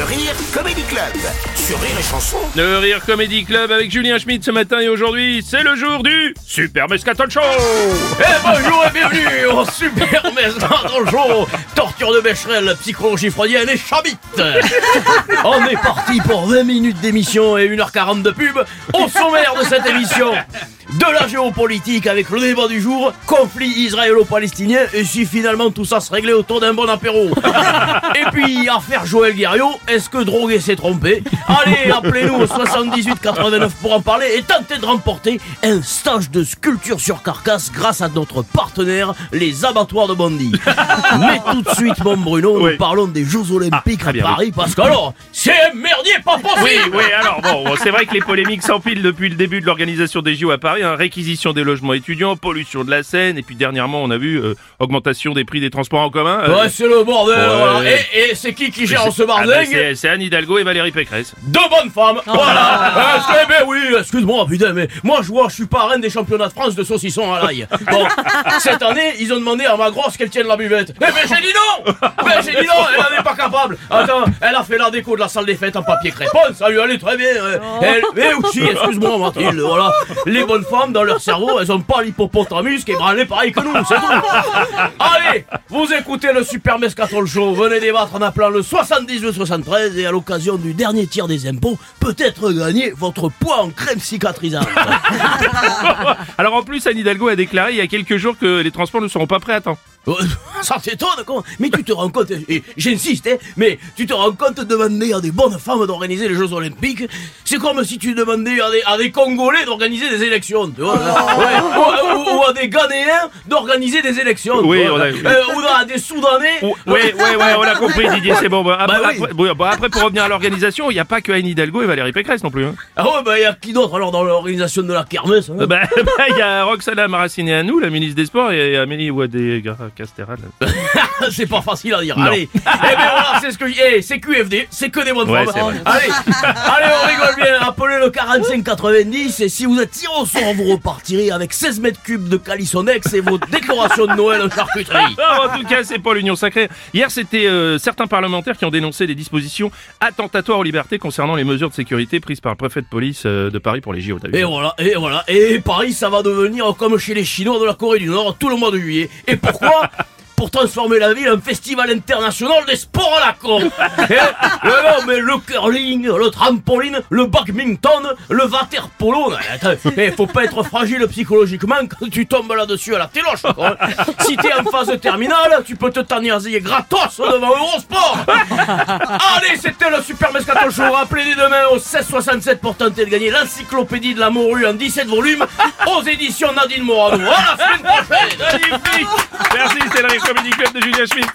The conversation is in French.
Le Rire Comedy Club. Sur Rire et Chanson. Le Rire Comedy Club avec Julien Schmidt ce matin et aujourd'hui, c'est le jour du Super Mescaton Show. Eh bonjour et bienvenue au Super Mescaton Show. Torture de Becherel, psychologie freudienne et chabit On est parti pour 20 minutes d'émission et 1h40 de pub au sommaire de cette émission de la géopolitique avec le débat du jour, conflit israélo-palestinien et si finalement tout ça se réglait autour d'un bon apéro. et puis affaire Joël Guerriot, est-ce que droguer s'est trompé? Allez, appelez-nous au 78 89 pour en parler et tentez de remporter un stage de sculpture sur carcasse grâce à notre partenaire, les abattoirs de Bondy. Mais tout de suite, mon Bruno, Oui. nous parlons des Jeux Olympiques Ah, très à bien, Paris parce que alors, c'est un merdier pas possible Oui, oui, alors bon, bon, c'est vrai que les polémiques s'empilent depuis le début de l'organisation des JO à Paris, hein, réquisition des logements étudiants, pollution de la Seine, et puis dernièrement on a vu euh, augmentation des prix des transports en commun. euh, Ouais, c'est le bordel, Ouais. voilà. Et, et c'est qui qui gère ce ah bah, bordel c'est- Anne Hidalgo et Valérie Pécresse. Deux bonnes femmes, voilà. Est-ce que, ben oui, excuse-moi, putain, mais moi je vois, je suis parrain des championnats de France de saucisson à l'ail. Bon, cette année, ils ont demandé à ma grosse qu'elle tienne la buvette. Mais, mais j'ai dit non Mais j'ai dit non, elle en est pas capable. Attends, elle a fait la déco de la salle des fêtes en papier crépon, ça lui allait très bien. hein. Elle, mais aussi, excuse-moi Mathilde, voilà, les bonnes dans leur cerveau, elles ont pas l'hippopotamus qui est branlé pareil que nous, c'est tout. Allez, vous écoutez le Super Mescaton Show, venez débattre en appelant le 72-73 et à l'occasion du dernier tir des impôts, peut-être gagner votre poids en crème cicatrisante. Alors en plus, Anne Hidalgo a déclaré il y a quelques jours que les transports ne seront pas prêts à temps. Euh, Ça t'étonne, quoi. Mais tu te rends compte, et j'insiste, hein, mais tu te rends compte de demander à des bonnes femmes d'organiser les Jeux Olympiques? C'est comme si tu demandais à des, à des Congolais d'organiser des élections, tu vois. Ouais. Ou à des Ghanéens d'organiser des élections. Oui, on a- Euh, ou à des Soudanais. Ouais, ouais, ouais, on a compris Didier, c'est bon. Bah, après, Bah oui. après- bon, après, pour revenir à l'organisation, il n'y a pas que Anne Hidalgo et Valérie Pécresse non plus. Hein. Ah ouais, bah y a qui d'autre alors dans l'organisation de la kermesse hein Bah, bah, il y a Roxana Maracineanu, la ministre des Sports, et Amélie Ouadé-Castéral. C'est pas facile à dire. Non. Allez. eh ben voilà, c'est ce que eh, c'est QFD, c'est que des bonnes Ouais. Allez, allez, on rigole bien. Appelez le 4590 et si vous êtes tiré au sort, vous repartirez avec 16 mètres cubes de Calissonex et vos décorations de Noël en charcuterie. Non, en tout cas, c'est pas l'Union sacrée. Hier, c'était euh, certains parlementaires qui ont dénoncé des dispositions attentatoires aux libertés concernant les mesures de sécurité prises par le préfet de police euh, de Paris pour les JO. Et voilà, et voilà. Et Paris, ça va devenir comme chez les Chinois de la Corée du Nord tout le mois de juillet. Et pourquoi? Pour transformer la ville en festival international des sports à la con. Non, mais le curling, le trampoline, le badminton, le. Non, attends, eh, faut pas être fragile psychologiquement quand tu tombes là-dessus à la téloche. quoi. Si t'es en phase terminale, tu peux te tanniaser gratos devant Eurosport. Allez, c'était le Super Mescaton Show. Rappelez-les demain au 1667 pour tenter de gagner l'encyclopédie de la morue en 17 volumes aux éditions Nadine Morano. À la semaine prochaine. Merci, c'est le Comedy Club de Julien Schmitt.